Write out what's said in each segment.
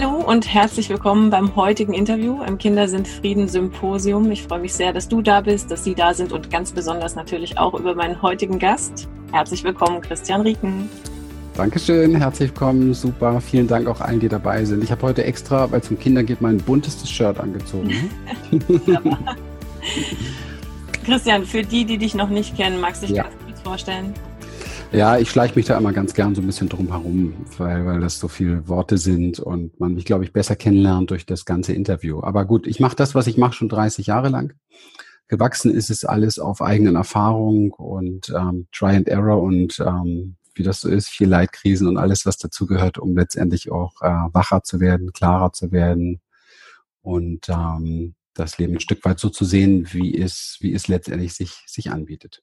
Hallo und herzlich willkommen beim heutigen Interview im Kinder sind Frieden Symposium. Ich freue mich sehr, dass du da bist, dass Sie da sind und ganz besonders natürlich auch über meinen heutigen Gast. Herzlich willkommen, Christian Rieken. Dankeschön, herzlich willkommen, super. Vielen Dank auch allen, die dabei sind. Ich habe heute extra, weil es um Kinder geht, mein buntestes Shirt angezogen. Christian, für die, die dich noch nicht kennen, magst du dich ja. ganz kurz vorstellen? Ja, ich schleiche mich da immer ganz gern so ein bisschen drum herum, weil, weil das so viele Worte sind und man mich, glaube ich, besser kennenlernt durch das ganze Interview. Aber gut, ich mache das, was ich mache, schon 30 Jahre lang. Gewachsen ist es alles auf eigenen Erfahrungen und ähm, Try and Error und ähm, wie das so ist, viel Leitkrisen und alles, was dazugehört, um letztendlich auch äh, wacher zu werden, klarer zu werden und ähm, das Leben ein Stück weit so zu sehen, wie es, wie es letztendlich sich, sich anbietet.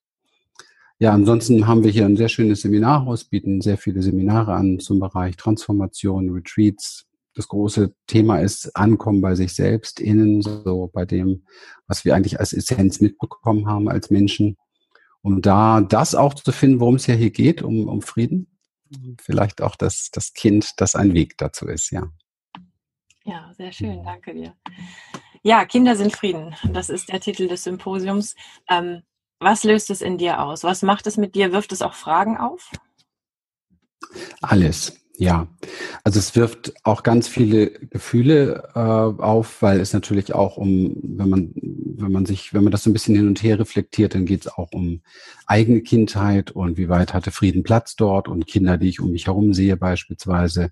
Ja, ansonsten haben wir hier ein sehr schönes Seminarhaus, bieten sehr viele Seminare an zum Bereich Transformation, Retreats. Das große Thema ist Ankommen bei sich selbst, innen, so bei dem, was wir eigentlich als Essenz mitbekommen haben als Menschen. Um da das auch zu finden, worum es ja hier geht, um, um Frieden. Vielleicht auch das, das Kind, das ein Weg dazu ist, ja. Ja, sehr schön, danke dir. Ja, Kinder sind Frieden. Das ist der Titel des Symposiums. Ähm, was löst es in dir aus? Was macht es mit dir? Wirft es auch Fragen auf? Alles, ja. Also es wirft auch ganz viele Gefühle äh, auf, weil es natürlich auch um, wenn man, wenn man sich, wenn man das so ein bisschen hin und her reflektiert, dann geht es auch um eigene Kindheit und wie weit hatte Frieden Platz dort und Kinder, die ich um mich herum sehe beispielsweise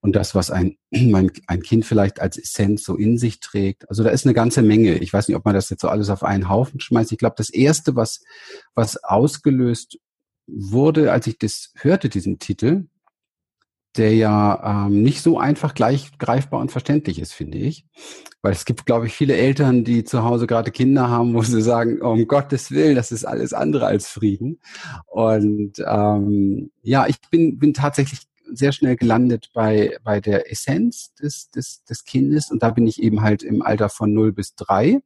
und das, was ein, ein Kind vielleicht als Essenz so in sich trägt. Also da ist eine ganze Menge. Ich weiß nicht, ob man das jetzt so alles auf einen Haufen schmeißt. Ich glaube, das Erste, was, was ausgelöst wurde, als ich das hörte, diesen Titel, der ja ähm, nicht so einfach gleich greifbar und verständlich ist, finde ich. Weil es gibt, glaube ich, viele Eltern, die zu Hause gerade Kinder haben, wo sie sagen, um Gottes Willen, das ist alles andere als Frieden. Und ähm, ja, ich bin, bin tatsächlich sehr schnell gelandet bei, bei der Essenz des, des, des Kindes. Und da bin ich eben halt im Alter von 0 bis 3,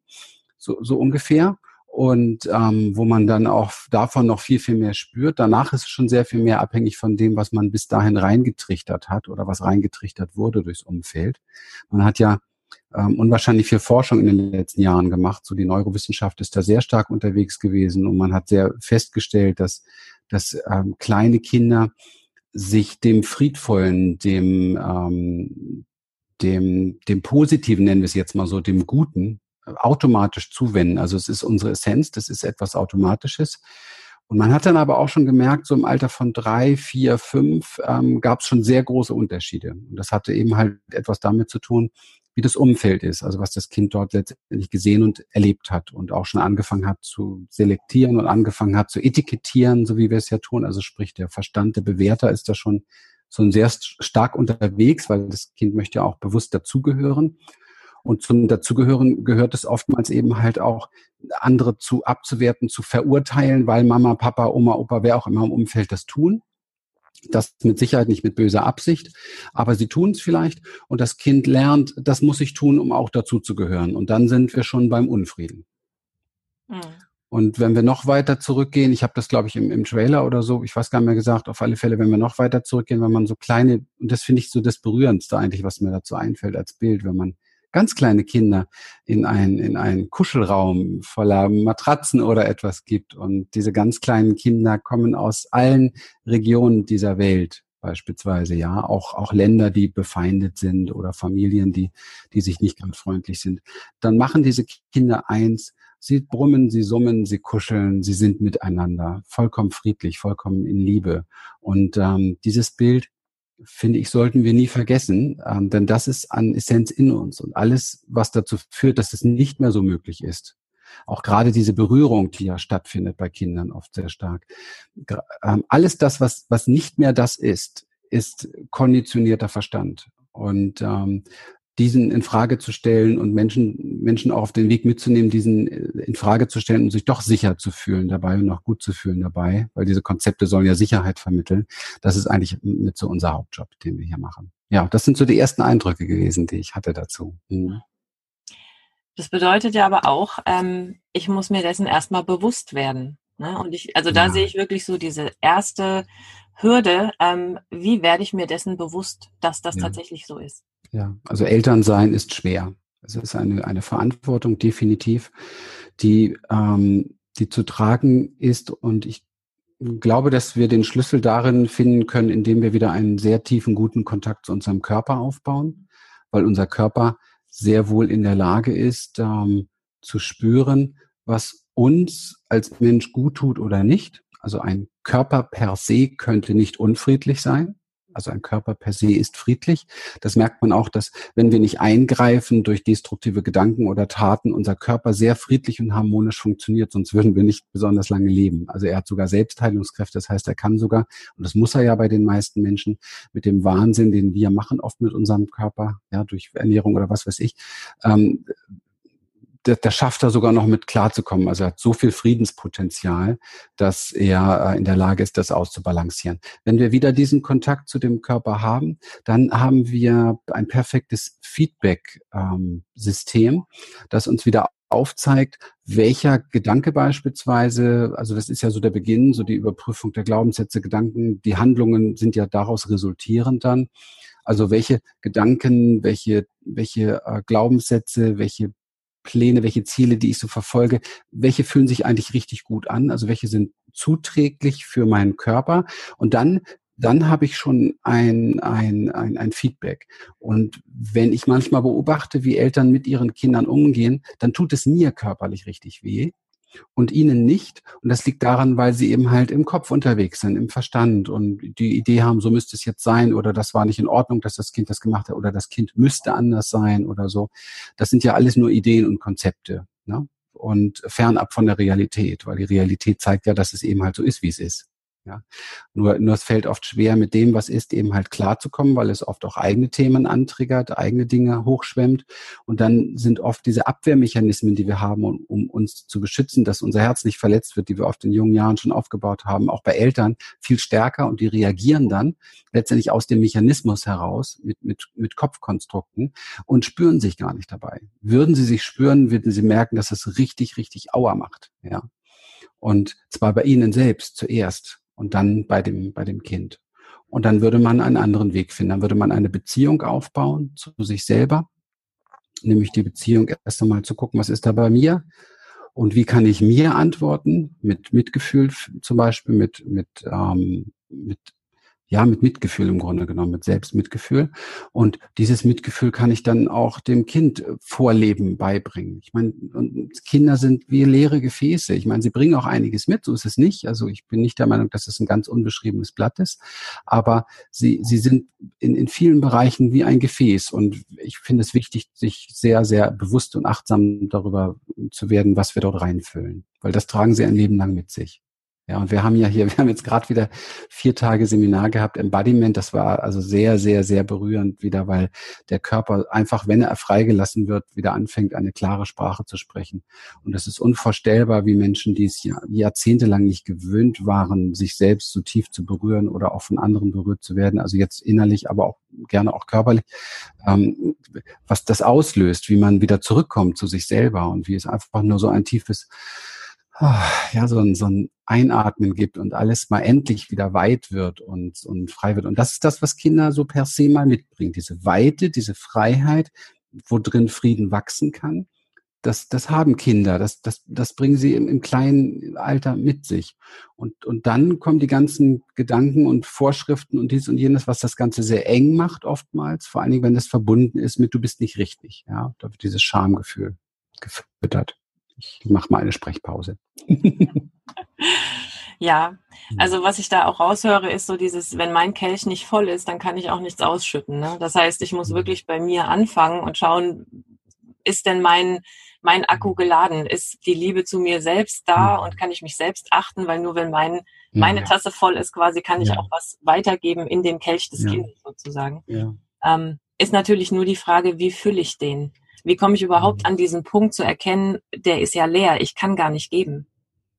so, so ungefähr. Und ähm, wo man dann auch davon noch viel, viel mehr spürt. Danach ist es schon sehr viel mehr abhängig von dem, was man bis dahin reingetrichtert hat oder was reingetrichtert wurde durchs Umfeld. Man hat ja ähm, unwahrscheinlich viel Forschung in den letzten Jahren gemacht. So die Neurowissenschaft ist da sehr stark unterwegs gewesen und man hat sehr festgestellt, dass, dass ähm, kleine Kinder sich dem Friedvollen, dem, ähm, dem, dem Positiven, nennen wir es jetzt mal so, dem Guten, automatisch zuwenden. Also es ist unsere Essenz, das ist etwas Automatisches. Und man hat dann aber auch schon gemerkt, so im Alter von drei, vier, fünf ähm, gab es schon sehr große Unterschiede. Und das hatte eben halt etwas damit zu tun, wie das Umfeld ist, also was das Kind dort letztendlich gesehen und erlebt hat und auch schon angefangen hat zu selektieren und angefangen hat zu etikettieren, so wie wir es ja tun. Also sprich, der Verstand, der Bewerter ist da schon so sehr stark unterwegs, weil das Kind möchte ja auch bewusst dazugehören. Und zum Dazugehören gehört es oftmals eben halt auch, andere zu abzuwerten, zu verurteilen, weil Mama, Papa, Oma, Opa, wer auch immer im Umfeld das tun. Das mit Sicherheit nicht mit böser Absicht, aber sie tun es vielleicht und das Kind lernt, das muss ich tun, um auch dazu zu gehören. Und dann sind wir schon beim Unfrieden. Mhm. Und wenn wir noch weiter zurückgehen, ich habe das, glaube ich, im, im Trailer oder so, ich weiß gar nicht mehr gesagt, auf alle Fälle, wenn wir noch weiter zurückgehen, wenn man so kleine, und das finde ich so das Berührendste eigentlich, was mir dazu einfällt als Bild, wenn man ganz kleine Kinder in ein in einen Kuschelraum voller Matratzen oder etwas gibt. Und diese ganz kleinen Kinder kommen aus allen Regionen dieser Welt beispielsweise, ja, auch, auch Länder, die befeindet sind oder Familien, die, die sich nicht ganz freundlich sind. Dann machen diese Kinder eins, sie brummen, sie summen, sie kuscheln, sie sind miteinander, vollkommen friedlich, vollkommen in Liebe. Und ähm, dieses Bild finde ich, sollten wir nie vergessen, ähm, denn das ist an Essenz in uns und alles, was dazu führt, dass es nicht mehr so möglich ist. Auch gerade diese Berührung, die ja stattfindet bei Kindern oft sehr stark. Ähm, alles das, was, was nicht mehr das ist, ist konditionierter Verstand. Und ähm, diesen in Frage zu stellen und Menschen, Menschen auch auf den Weg mitzunehmen, diesen äh, in Frage zu stellen und sich doch sicher zu fühlen dabei und auch gut zu fühlen dabei, weil diese Konzepte sollen ja Sicherheit vermitteln. Das ist eigentlich mit so unser Hauptjob, den wir hier machen. Ja, das sind so die ersten Eindrücke gewesen, die ich hatte dazu. Mhm. Das bedeutet ja aber auch, ähm, ich muss mir dessen erstmal bewusst werden. Ne? Und ich, also da ja. sehe ich wirklich so diese erste Hürde, ähm, wie werde ich mir dessen bewusst, dass das ja. tatsächlich so ist? Ja, also Elternsein ist schwer. Es ist eine, eine Verantwortung definitiv, die, ähm, die zu tragen ist. Und ich glaube, dass wir den Schlüssel darin finden können, indem wir wieder einen sehr tiefen, guten Kontakt zu unserem Körper aufbauen, weil unser Körper sehr wohl in der Lage ist, ähm, zu spüren, was uns als Mensch gut tut oder nicht. Also ein Körper per se könnte nicht unfriedlich sein. Also ein Körper per se ist friedlich. Das merkt man auch, dass wenn wir nicht eingreifen durch destruktive Gedanken oder Taten, unser Körper sehr friedlich und harmonisch funktioniert, sonst würden wir nicht besonders lange leben. Also er hat sogar Selbstheilungskräfte, das heißt, er kann sogar, und das muss er ja bei den meisten Menschen, mit dem Wahnsinn, den wir machen, oft mit unserem Körper, ja, durch Ernährung oder was weiß ich, ähm, der, der schafft da sogar noch mit klarzukommen. Also er hat so viel Friedenspotenzial, dass er äh, in der Lage ist, das auszubalancieren. Wenn wir wieder diesen Kontakt zu dem Körper haben, dann haben wir ein perfektes Feedback-System, ähm, das uns wieder aufzeigt, welcher Gedanke beispielsweise, also das ist ja so der Beginn, so die Überprüfung der Glaubenssätze, Gedanken, die Handlungen sind ja daraus resultierend dann. Also welche Gedanken, welche, welche äh, Glaubenssätze, welche Pläne, welche Ziele, die ich so verfolge, welche fühlen sich eigentlich richtig gut an, also welche sind zuträglich für meinen Körper und dann dann habe ich schon ein, ein, ein, ein Feedback. Und wenn ich manchmal beobachte, wie Eltern mit ihren Kindern umgehen, dann tut es mir körperlich richtig weh und ihnen nicht. Und das liegt daran, weil sie eben halt im Kopf unterwegs sind, im Verstand und die Idee haben, so müsste es jetzt sein oder das war nicht in Ordnung, dass das Kind das gemacht hat oder das Kind müsste anders sein oder so. Das sind ja alles nur Ideen und Konzepte. Ne? Und fernab von der Realität, weil die Realität zeigt ja, dass es eben halt so ist, wie es ist. Ja, nur, nur es fällt oft schwer, mit dem, was ist, eben halt klarzukommen, weil es oft auch eigene Themen antriggert, eigene Dinge hochschwemmt. Und dann sind oft diese Abwehrmechanismen, die wir haben, um, um uns zu beschützen, dass unser Herz nicht verletzt wird, die wir oft in jungen Jahren schon aufgebaut haben, auch bei Eltern viel stärker und die reagieren dann letztendlich aus dem Mechanismus heraus mit, mit, mit Kopfkonstrukten und spüren sich gar nicht dabei. Würden sie sich spüren, würden sie merken, dass es richtig, richtig Auer macht. Ja. Und zwar bei ihnen selbst zuerst und dann bei dem, bei dem Kind. Und dann würde man einen anderen Weg finden. Dann würde man eine Beziehung aufbauen zu sich selber, nämlich die Beziehung erst einmal zu gucken, was ist da bei mir und wie kann ich mir antworten mit Mitgefühl zum Beispiel, mit, mit, ähm, mit ja, mit Mitgefühl im Grunde genommen, mit Selbstmitgefühl. Und dieses Mitgefühl kann ich dann auch dem Kind äh, vorleben, beibringen. Ich meine, Kinder sind wie leere Gefäße. Ich meine, sie bringen auch einiges mit, so ist es nicht. Also ich bin nicht der Meinung, dass es ein ganz unbeschriebenes Blatt ist. Aber sie, sie sind in, in vielen Bereichen wie ein Gefäß. Und ich finde es wichtig, sich sehr, sehr bewusst und achtsam darüber zu werden, was wir dort reinfüllen. Weil das tragen sie ein Leben lang mit sich. Ja, und wir haben ja hier, wir haben jetzt gerade wieder vier Tage Seminar gehabt, Embodiment. Das war also sehr, sehr, sehr berührend wieder, weil der Körper einfach, wenn er freigelassen wird, wieder anfängt, eine klare Sprache zu sprechen. Und das ist unvorstellbar, wie Menschen, die es jahrzehntelang nicht gewöhnt waren, sich selbst so tief zu berühren oder auch von anderen berührt zu werden. Also jetzt innerlich, aber auch gerne auch körperlich, ähm, was das auslöst, wie man wieder zurückkommt zu sich selber und wie es einfach nur so ein tiefes Ah, ja, so ein, so ein Einatmen gibt und alles mal endlich wieder weit wird und, und frei wird. Und das ist das, was Kinder so per se mal mitbringen. Diese Weite, diese Freiheit, wo drin Frieden wachsen kann. Das, das haben Kinder, das, das, das bringen sie im, im kleinen Alter mit sich. Und, und dann kommen die ganzen Gedanken und Vorschriften und dies und jenes, was das Ganze sehr eng macht oftmals, vor allen Dingen, wenn das verbunden ist mit du bist nicht richtig. Ja, da wird dieses Schamgefühl gefüttert. Ich mache mal eine Sprechpause. ja, also was ich da auch raushöre, ist so dieses, wenn mein Kelch nicht voll ist, dann kann ich auch nichts ausschütten. Ne? Das heißt, ich muss mhm. wirklich bei mir anfangen und schauen, ist denn mein, mein Akku geladen? Ist die Liebe zu mir selbst da mhm. und kann ich mich selbst achten? Weil nur wenn mein, meine ja. Tasse voll ist, quasi kann ich ja. auch was weitergeben in den Kelch des ja. Kindes sozusagen. Ähm, ist natürlich nur die Frage, wie fülle ich den? Wie komme ich überhaupt an diesen Punkt zu erkennen, der ist ja leer, ich kann gar nicht geben?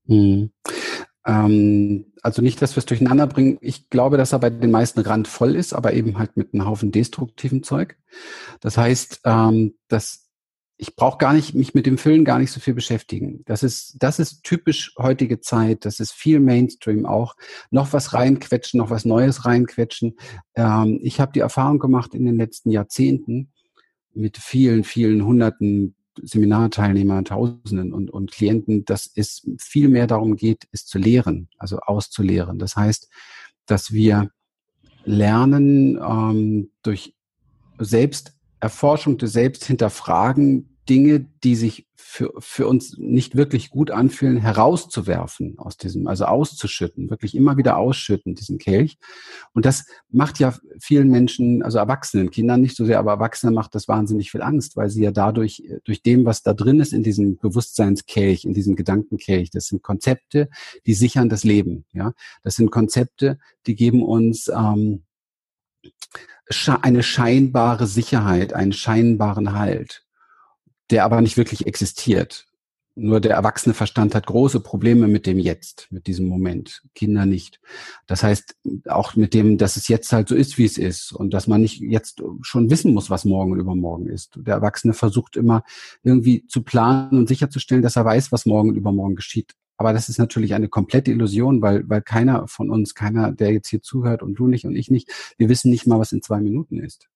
Mhm. Ähm, also nicht, dass wir es durcheinander bringen. Ich glaube, dass er bei den meisten randvoll ist, aber eben halt mit einem Haufen destruktiven Zeug. Das heißt, ähm, dass ich brauche gar nicht mich mit dem Füllen gar nicht so viel beschäftigen. Das ist das ist typisch heutige Zeit. Das ist viel Mainstream auch. Noch was reinquetschen, noch was Neues reinquetschen. Ähm, ich habe die Erfahrung gemacht in den letzten Jahrzehnten mit vielen, vielen hunderten Seminarteilnehmer, Tausenden und, und Klienten, dass es viel mehr darum geht, es zu lehren, also auszulehren. Das heißt, dass wir lernen ähm, durch Selbsterforschung, durch Selbsthinterfragen Dinge, die sich für, für uns nicht wirklich gut anfühlen, herauszuwerfen aus diesem, also auszuschütten, wirklich immer wieder ausschütten, diesen Kelch. Und das macht ja vielen Menschen, also Erwachsenen, Kindern nicht so sehr, aber Erwachsenen macht das wahnsinnig viel Angst, weil sie ja dadurch, durch dem, was da drin ist in diesem Bewusstseinskelch, in diesem Gedankenkelch, das sind Konzepte, die sichern das Leben, ja. Das sind Konzepte, die geben uns, ähm, eine scheinbare Sicherheit, einen scheinbaren Halt der aber nicht wirklich existiert. Nur der erwachsene Verstand hat große Probleme mit dem Jetzt, mit diesem Moment. Kinder nicht. Das heißt, auch mit dem, dass es jetzt halt so ist, wie es ist und dass man nicht jetzt schon wissen muss, was morgen und übermorgen ist. Der Erwachsene versucht immer irgendwie zu planen und sicherzustellen, dass er weiß, was morgen und übermorgen geschieht. Aber das ist natürlich eine komplette Illusion, weil, weil keiner von uns, keiner, der jetzt hier zuhört und du nicht und ich nicht, wir wissen nicht mal, was in zwei Minuten ist.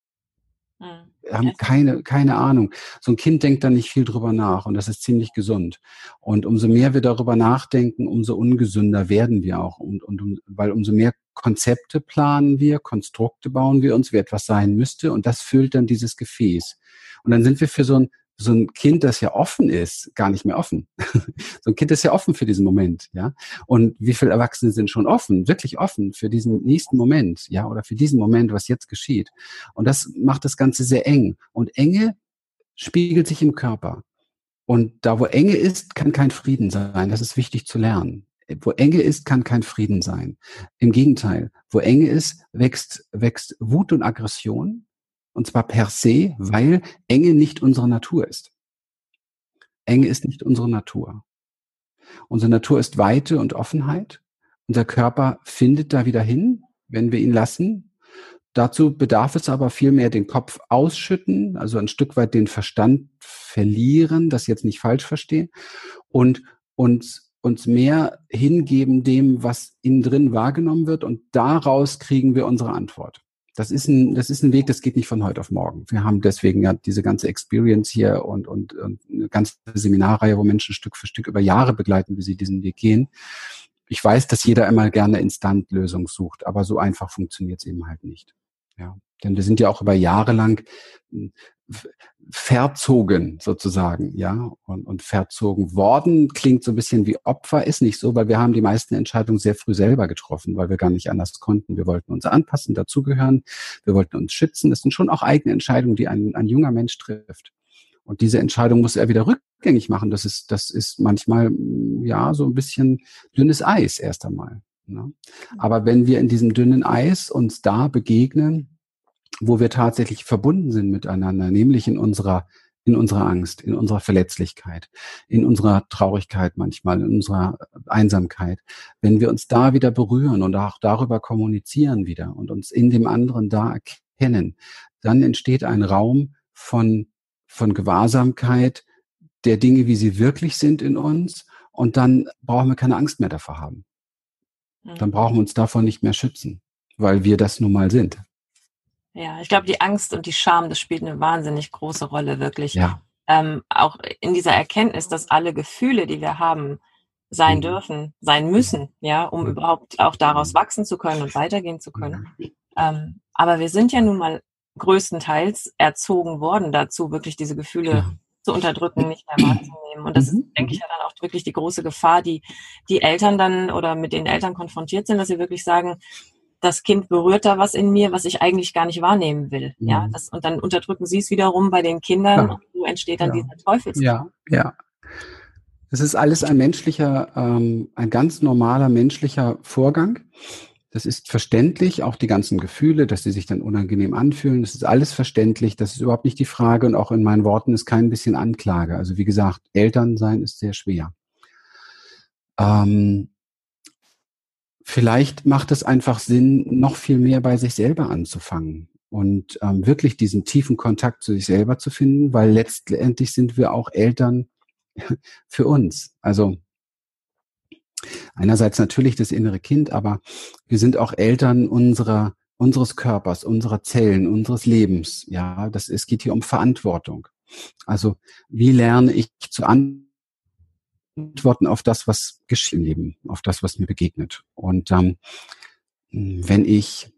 Mhm. Wir haben keine, keine Ahnung. So ein Kind denkt da nicht viel drüber nach und das ist ziemlich gesund. Und umso mehr wir darüber nachdenken, umso ungesünder werden wir auch. Und, und weil umso mehr Konzepte planen wir, Konstrukte bauen wir uns, wie etwas sein müsste und das füllt dann dieses Gefäß. Und dann sind wir für so ein so ein Kind, das ja offen ist, gar nicht mehr offen. so ein Kind ist ja offen für diesen Moment, ja. Und wie viele Erwachsene sind schon offen, wirklich offen für diesen nächsten Moment, ja, oder für diesen Moment, was jetzt geschieht. Und das macht das Ganze sehr eng. Und Enge spiegelt sich im Körper. Und da, wo Enge ist, kann kein Frieden sein. Das ist wichtig zu lernen. Wo Enge ist, kann kein Frieden sein. Im Gegenteil, wo Enge ist, wächst, wächst Wut und Aggression und zwar per se, weil Enge nicht unsere Natur ist. Enge ist nicht unsere Natur. Unsere Natur ist Weite und Offenheit. Unser Körper findet da wieder hin, wenn wir ihn lassen. Dazu bedarf es aber vielmehr den Kopf ausschütten, also ein Stück weit den Verstand verlieren, das jetzt nicht falsch verstehen, und uns, uns mehr hingeben dem, was innen drin wahrgenommen wird, und daraus kriegen wir unsere Antwort. Das ist ein, das ist ein Weg, das geht nicht von heute auf morgen. Wir haben deswegen ja diese ganze Experience hier und, und, und eine ganze Seminarreihe, wo Menschen Stück für Stück über Jahre begleiten, wie sie diesen Weg gehen. Ich weiß, dass jeder immer gerne Instant-Lösung sucht, aber so einfach funktioniert es eben halt nicht. Ja, denn wir sind ja auch über Jahre lang verzogen sozusagen, ja, und, und verzogen worden klingt so ein bisschen wie Opfer, ist nicht so, weil wir haben die meisten Entscheidungen sehr früh selber getroffen, weil wir gar nicht anders konnten. Wir wollten uns anpassen, dazugehören, wir wollten uns schützen. Das sind schon auch eigene Entscheidungen, die ein, ein junger Mensch trifft. Und diese Entscheidung muss er wieder rückgängig machen. Das ist, das ist manchmal, ja, so ein bisschen dünnes Eis erst einmal. Ne? Aber wenn wir in diesem dünnen Eis uns da begegnen, wo wir tatsächlich verbunden sind miteinander, nämlich in unserer in unserer Angst, in unserer Verletzlichkeit, in unserer Traurigkeit manchmal, in unserer Einsamkeit. Wenn wir uns da wieder berühren und auch darüber kommunizieren wieder und uns in dem anderen da erkennen, dann entsteht ein Raum von, von Gewahrsamkeit der Dinge, wie sie wirklich sind in uns. Und dann brauchen wir keine Angst mehr davor haben. Dann brauchen wir uns davon nicht mehr schützen, weil wir das nun mal sind. Ja, ich glaube, die Angst und die Scham, das spielt eine wahnsinnig große Rolle, wirklich. Ja. Ähm, auch in dieser Erkenntnis, dass alle Gefühle, die wir haben, sein mhm. dürfen, sein müssen, ja, um mhm. überhaupt auch daraus wachsen zu können und weitergehen zu können. Mhm. Ähm, aber wir sind ja nun mal größtenteils erzogen worden dazu, wirklich diese Gefühle ja. zu unterdrücken, nicht mehr wahrzunehmen. Und das ist, denke ich, ja dann auch wirklich die große Gefahr, die die Eltern dann oder mit den Eltern konfrontiert sind, dass sie wirklich sagen, das Kind berührt da was in mir, was ich eigentlich gar nicht wahrnehmen will. Mhm. Ja, das, und dann unterdrücken sie es wiederum bei den Kindern ja. und so entsteht dann ja. dieser Teufelskreis. Ja, ja. Es ist alles ein menschlicher, ähm, ein ganz normaler menschlicher Vorgang. Das ist verständlich, auch die ganzen Gefühle, dass sie sich dann unangenehm anfühlen. Das ist alles verständlich. Das ist überhaupt nicht die Frage. Und auch in meinen Worten ist kein bisschen Anklage. Also wie gesagt, Eltern sein ist sehr schwer. Ähm, vielleicht macht es einfach Sinn, noch viel mehr bei sich selber anzufangen. und ähm, wirklich diesen tiefen Kontakt zu sich selber zu finden, weil letztendlich sind wir auch Eltern für uns. Also einerseits natürlich das innere Kind, aber wir sind auch Eltern unserer unseres Körpers, unserer Zellen, unseres Lebens. Ja, das es geht hier um Verantwortung. Also wie lerne ich zu antworten auf das, was geschehen im Leben, auf das, was mir begegnet. Und ähm, wenn ich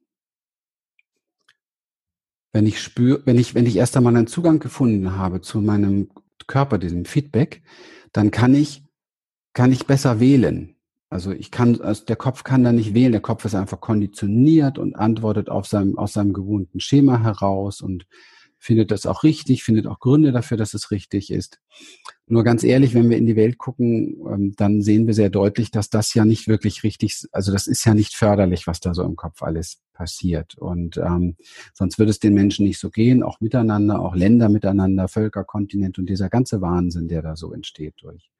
wenn ich spüre, wenn ich, wenn ich erst einmal einen Zugang gefunden habe zu meinem Körper, diesem Feedback, dann kann ich, kann ich besser wählen. Also ich kann, also der Kopf kann da nicht wählen. Der Kopf ist einfach konditioniert und antwortet auf seinem, aus seinem gewohnten Schema heraus und findet das auch richtig, findet auch Gründe dafür, dass es richtig ist. Nur ganz ehrlich, wenn wir in die Welt gucken, ähm, dann sehen wir sehr deutlich, dass das ja nicht wirklich richtig, also das ist ja nicht förderlich, was da so im Kopf alles passiert. Und ähm, sonst würde es den Menschen nicht so gehen, auch miteinander, auch Länder miteinander, Völker, Kontinent und dieser ganze Wahnsinn, der da so entsteht durch.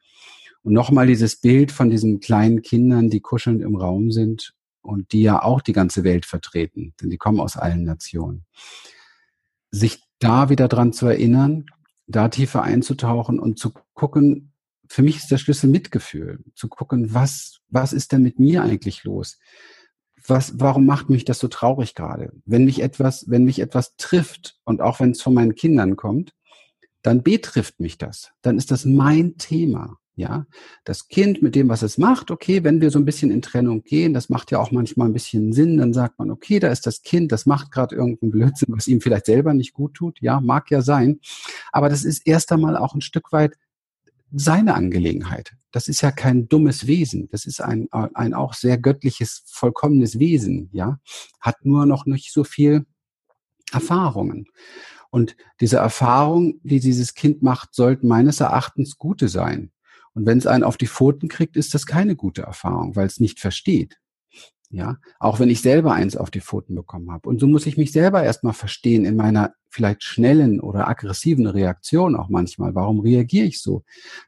Und nochmal dieses Bild von diesen kleinen Kindern, die kuschelnd im Raum sind und die ja auch die ganze Welt vertreten, denn die kommen aus allen Nationen. Sich da wieder dran zu erinnern, da tiefer einzutauchen und zu gucken, für mich ist der Schlüssel Mitgefühl, zu gucken, was, was ist denn mit mir eigentlich los? Was, warum macht mich das so traurig gerade? Wenn mich etwas, wenn mich etwas trifft und auch wenn es von meinen Kindern kommt, dann betrifft mich das. Dann ist das mein Thema. Ja, das Kind mit dem, was es macht, okay, wenn wir so ein bisschen in Trennung gehen, das macht ja auch manchmal ein bisschen Sinn, dann sagt man, okay, da ist das Kind, das macht gerade irgendeinen Blödsinn, was ihm vielleicht selber nicht gut tut. Ja, mag ja sein. Aber das ist erst einmal auch ein Stück weit seine Angelegenheit. Das ist ja kein dummes Wesen. Das ist ein, ein auch sehr göttliches, vollkommenes Wesen, ja. Hat nur noch nicht so viel Erfahrungen. Und diese Erfahrung, die dieses Kind macht, sollten meines Erachtens gute sein. Und wenn es einen auf die Pfoten kriegt, ist das keine gute Erfahrung, weil es nicht versteht. Ja, auch wenn ich selber eins auf die Pfoten bekommen habe. Und so muss ich mich selber erstmal verstehen in meiner vielleicht schnellen oder aggressiven Reaktion auch manchmal. Warum reagiere ich so?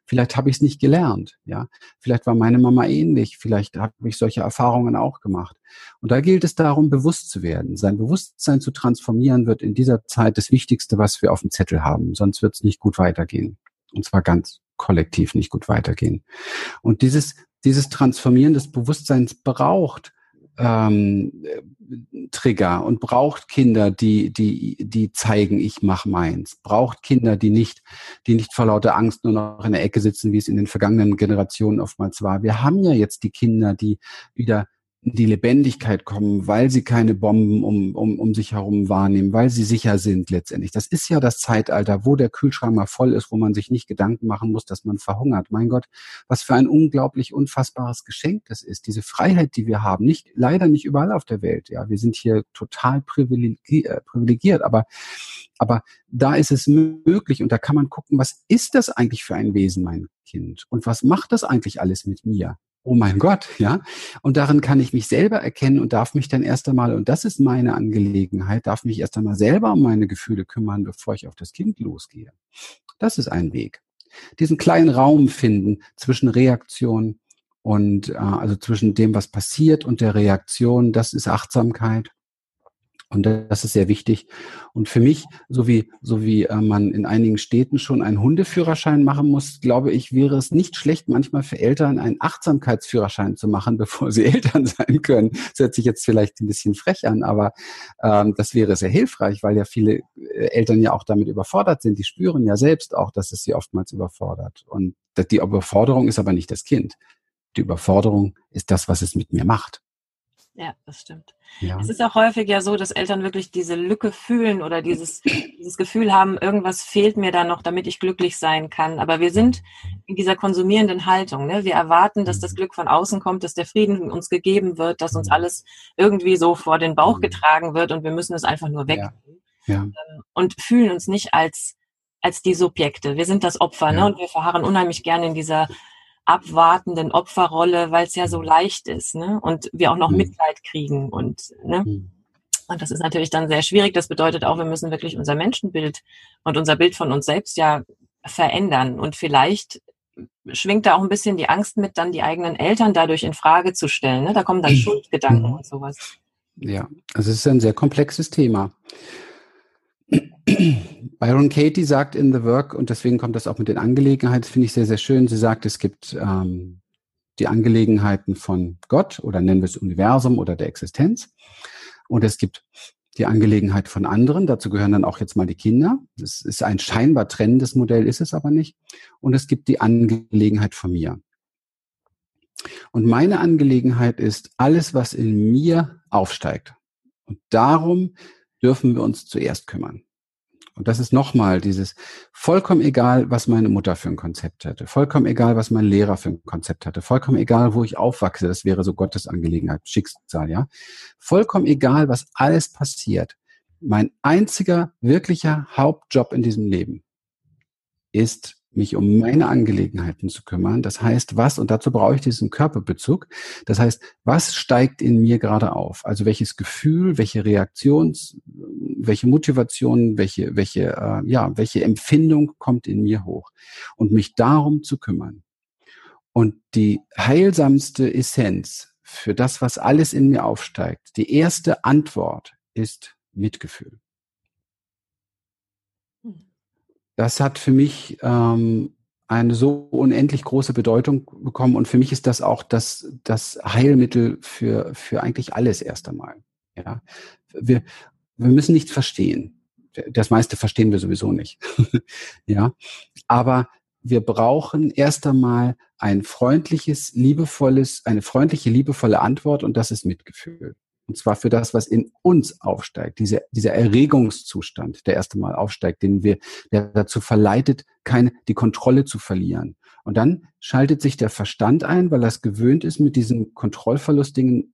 Vielleicht habe ich es nicht gelernt. Ja, vielleicht war meine Mama ähnlich. Vielleicht habe ich solche Erfahrungen auch gemacht. Und da gilt es darum, bewusst zu werden. Sein Bewusstsein zu transformieren wird in dieser Zeit das Wichtigste, was wir auf dem Zettel haben. Sonst wird es nicht gut weitergehen. Und zwar ganz kollektiv nicht gut weitergehen. Und dieses, dieses Transformieren des Bewusstseins braucht ähm, Trigger und braucht Kinder, die, die, die zeigen, ich mach meins. Braucht Kinder, die nicht, die nicht vor lauter Angst nur noch in der Ecke sitzen, wie es in den vergangenen Generationen oftmals war. Wir haben ja jetzt die Kinder, die wieder die Lebendigkeit kommen, weil sie keine Bomben um, um, um sich herum wahrnehmen, weil sie sicher sind letztendlich. Das ist ja das Zeitalter, wo der Kühlschrank mal voll ist, wo man sich nicht Gedanken machen muss, dass man verhungert. Mein Gott, was für ein unglaublich unfassbares Geschenk das ist. Diese Freiheit, die wir haben, nicht leider nicht überall auf der Welt. Ja, wir sind hier total privilegiert, äh, privilegiert aber aber da ist es möglich und da kann man gucken, was ist das eigentlich für ein Wesen, mein Kind? Und was macht das eigentlich alles mit mir? Oh mein Gott, ja. Und darin kann ich mich selber erkennen und darf mich dann erst einmal, und das ist meine Angelegenheit, darf mich erst einmal selber um meine Gefühle kümmern, bevor ich auf das Kind losgehe. Das ist ein Weg. Diesen kleinen Raum finden zwischen Reaktion und äh, also zwischen dem, was passiert und der Reaktion, das ist Achtsamkeit. Und das ist sehr wichtig. Und für mich, so wie, so wie äh, man in einigen Städten schon einen Hundeführerschein machen muss, glaube ich, wäre es nicht schlecht, manchmal für Eltern einen Achtsamkeitsführerschein zu machen, bevor sie Eltern sein können. Das hört sich jetzt vielleicht ein bisschen frech an, aber ähm, das wäre sehr hilfreich, weil ja viele äh, Eltern ja auch damit überfordert sind. Die spüren ja selbst auch, dass es sie oftmals überfordert. Und die Überforderung ist aber nicht das Kind. Die Überforderung ist das, was es mit mir macht. Ja, das stimmt. Ja. Es ist auch häufig ja so, dass Eltern wirklich diese Lücke fühlen oder dieses, dieses Gefühl haben, irgendwas fehlt mir da noch, damit ich glücklich sein kann. Aber wir sind in dieser konsumierenden Haltung. Ne? Wir erwarten, dass das Glück von außen kommt, dass der Frieden uns gegeben wird, dass uns alles irgendwie so vor den Bauch getragen wird und wir müssen es einfach nur weg. Ja. Ja. Ähm, und fühlen uns nicht als als die Subjekte. Wir sind das Opfer, ne? Und wir verharren unheimlich gerne in dieser abwartenden Opferrolle, weil es ja so leicht ist, ne? Und wir auch noch mhm. Mitleid kriegen und ne? Mhm. Und das ist natürlich dann sehr schwierig. Das bedeutet auch, wir müssen wirklich unser Menschenbild und unser Bild von uns selbst ja verändern. Und vielleicht schwingt da auch ein bisschen die Angst mit, dann die eigenen Eltern dadurch in Frage zu stellen. Ne? Da kommen dann. Schuldgedanken mhm. und sowas. Ja, also es ist ein sehr komplexes Thema. Byron Katie sagt in The Work, und deswegen kommt das auch mit den Angelegenheiten, finde ich sehr, sehr schön. Sie sagt, es gibt ähm, die Angelegenheiten von Gott oder nennen wir es Universum oder der Existenz. Und es gibt die Angelegenheit von anderen. Dazu gehören dann auch jetzt mal die Kinder. Das ist ein scheinbar trennendes Modell, ist es aber nicht. Und es gibt die Angelegenheit von mir. Und meine Angelegenheit ist alles, was in mir aufsteigt. Und darum dürfen wir uns zuerst kümmern. Und das ist nochmal dieses vollkommen egal, was meine Mutter für ein Konzept hatte, vollkommen egal, was mein Lehrer für ein Konzept hatte, vollkommen egal, wo ich aufwachse, das wäre so Gottes Angelegenheit, Schicksal, ja. Vollkommen egal, was alles passiert. Mein einziger wirklicher Hauptjob in diesem Leben ist mich um meine Angelegenheiten zu kümmern. Das heißt, was, und dazu brauche ich diesen Körperbezug, das heißt, was steigt in mir gerade auf? Also welches Gefühl, welche Reaktions, welche Motivation, welche, welche, äh, ja, welche Empfindung kommt in mir hoch? Und mich darum zu kümmern. Und die heilsamste Essenz für das, was alles in mir aufsteigt, die erste Antwort ist Mitgefühl. Das hat für mich ähm, eine so unendlich große Bedeutung bekommen und für mich ist das auch das, das Heilmittel für, für eigentlich alles erst einmal. Ja, wir, wir müssen nichts verstehen. Das meiste verstehen wir sowieso nicht. ja, aber wir brauchen erst einmal ein freundliches, liebevolles, eine freundliche, liebevolle Antwort und das ist Mitgefühl. Und zwar für das, was in uns aufsteigt. Diese, dieser Erregungszustand, der erste Mal aufsteigt, den wir, der dazu verleitet, keine, die Kontrolle zu verlieren. Und dann schaltet sich der Verstand ein, weil er es gewöhnt ist, mit diesen Kontrollverlustdingen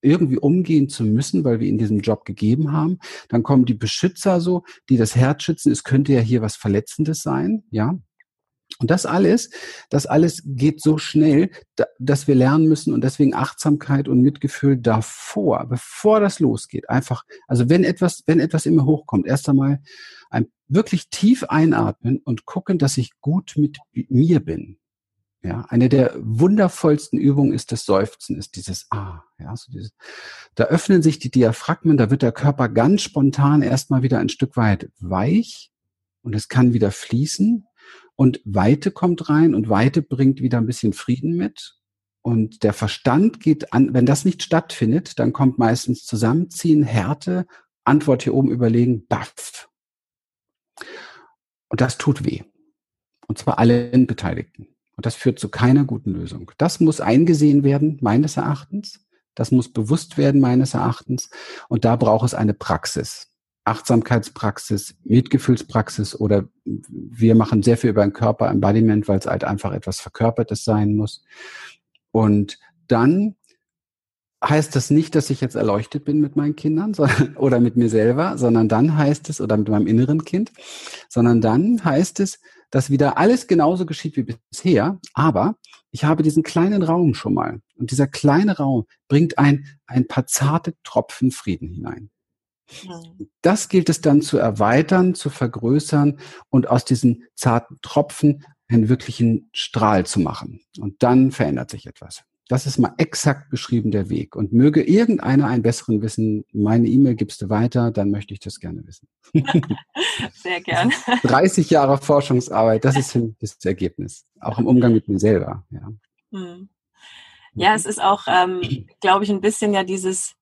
irgendwie umgehen zu müssen, weil wir in diesem Job gegeben haben. Dann kommen die Beschützer so, die das Herz schützen. Es könnte ja hier was Verletzendes sein, ja. Und das alles, das alles geht so schnell, dass wir lernen müssen und deswegen Achtsamkeit und Mitgefühl davor, bevor das losgeht. Einfach, also wenn etwas, wenn etwas immer hochkommt, erst einmal ein, wirklich tief einatmen und gucken, dass ich gut mit mir bin. Ja, eine der wundervollsten Übungen ist das Seufzen, ist dieses Ah, ja, so dieses, da öffnen sich die Diaphragmen, da wird der Körper ganz spontan erstmal wieder ein Stück weit weich und es kann wieder fließen und Weite kommt rein und Weite bringt wieder ein bisschen Frieden mit. Und der Verstand geht an, wenn das nicht stattfindet, dann kommt meistens Zusammenziehen, Härte, Antwort hier oben überlegen, baff. Und das tut weh. Und zwar allen Beteiligten. Und das führt zu keiner guten Lösung. Das muss eingesehen werden, meines Erachtens. Das muss bewusst werden, meines Erachtens. Und da braucht es eine Praxis. Achtsamkeitspraxis, Mitgefühlspraxis oder wir machen sehr viel über den Körper, Embodiment, weil es halt einfach etwas Verkörpertes sein muss. Und dann heißt das nicht, dass ich jetzt erleuchtet bin mit meinen Kindern oder mit mir selber, sondern dann heißt es, oder mit meinem inneren Kind, sondern dann heißt es, dass wieder alles genauso geschieht wie bisher, aber ich habe diesen kleinen Raum schon mal. Und dieser kleine Raum bringt ein, ein paar zarte Tropfen Frieden hinein. Das gilt es dann zu erweitern, zu vergrößern und aus diesen zarten Tropfen einen wirklichen Strahl zu machen. Und dann verändert sich etwas. Das ist mal exakt beschrieben der Weg. Und möge irgendeiner einen besseren wissen, meine E-Mail gibst du weiter, dann möchte ich das gerne wissen. Sehr gern. 30 Jahre Forschungsarbeit, das ist das Ergebnis. Auch im Umgang mit mir selber. Ja, hm. ja es ist auch, ähm, glaube ich, ein bisschen ja dieses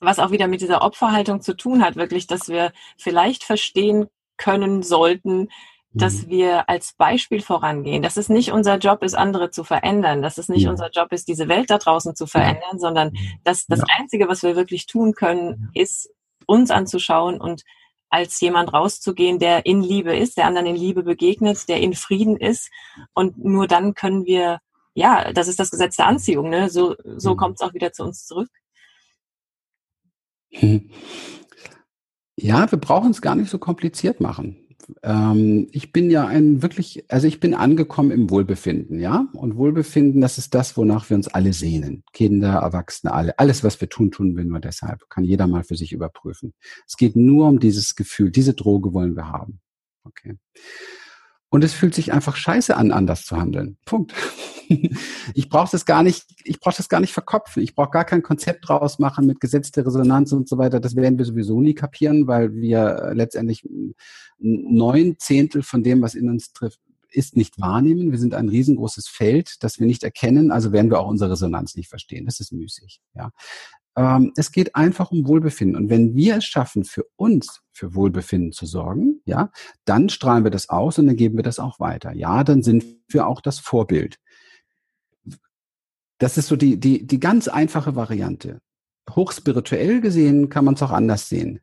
was auch wieder mit dieser Opferhaltung zu tun hat, wirklich, dass wir vielleicht verstehen können sollten, dass mhm. wir als Beispiel vorangehen, dass es nicht unser Job ist, andere zu verändern, dass es nicht ja. unser Job ist, diese Welt da draußen zu verändern, ja. sondern dass das ja. Einzige, was wir wirklich tun können, ist, uns anzuschauen und als jemand rauszugehen, der in Liebe ist, der anderen in Liebe begegnet, der in Frieden ist. Und nur dann können wir, ja, das ist das Gesetz der Anziehung, ne? So, so mhm. kommt es auch wieder zu uns zurück. Ja, wir brauchen es gar nicht so kompliziert machen. Ähm, ich bin ja ein wirklich, also ich bin angekommen im Wohlbefinden, ja. Und Wohlbefinden, das ist das, wonach wir uns alle sehnen. Kinder, Erwachsene, alle. Alles, was wir tun, tun wir nur deshalb. Kann jeder mal für sich überprüfen. Es geht nur um dieses Gefühl. Diese Droge wollen wir haben. Okay. Und es fühlt sich einfach scheiße an, anders zu handeln. Punkt. Ich brauche das gar nicht, ich brauche das gar nicht verkopfen. Ich brauche gar kein Konzept draus machen mit gesetzter Resonanz und so weiter. Das werden wir sowieso nie kapieren, weil wir letztendlich neun Zehntel von dem, was in uns trifft, ist nicht wahrnehmen. Wir sind ein riesengroßes Feld, das wir nicht erkennen, also werden wir auch unsere Resonanz nicht verstehen. Das ist müßig. Ja. Ähm, es geht einfach um Wohlbefinden. Und wenn wir es schaffen, für uns für Wohlbefinden zu sorgen, ja, dann strahlen wir das aus und dann geben wir das auch weiter. Ja, dann sind wir auch das Vorbild. Das ist so die, die, die ganz einfache Variante. Hochspirituell gesehen kann man es auch anders sehen.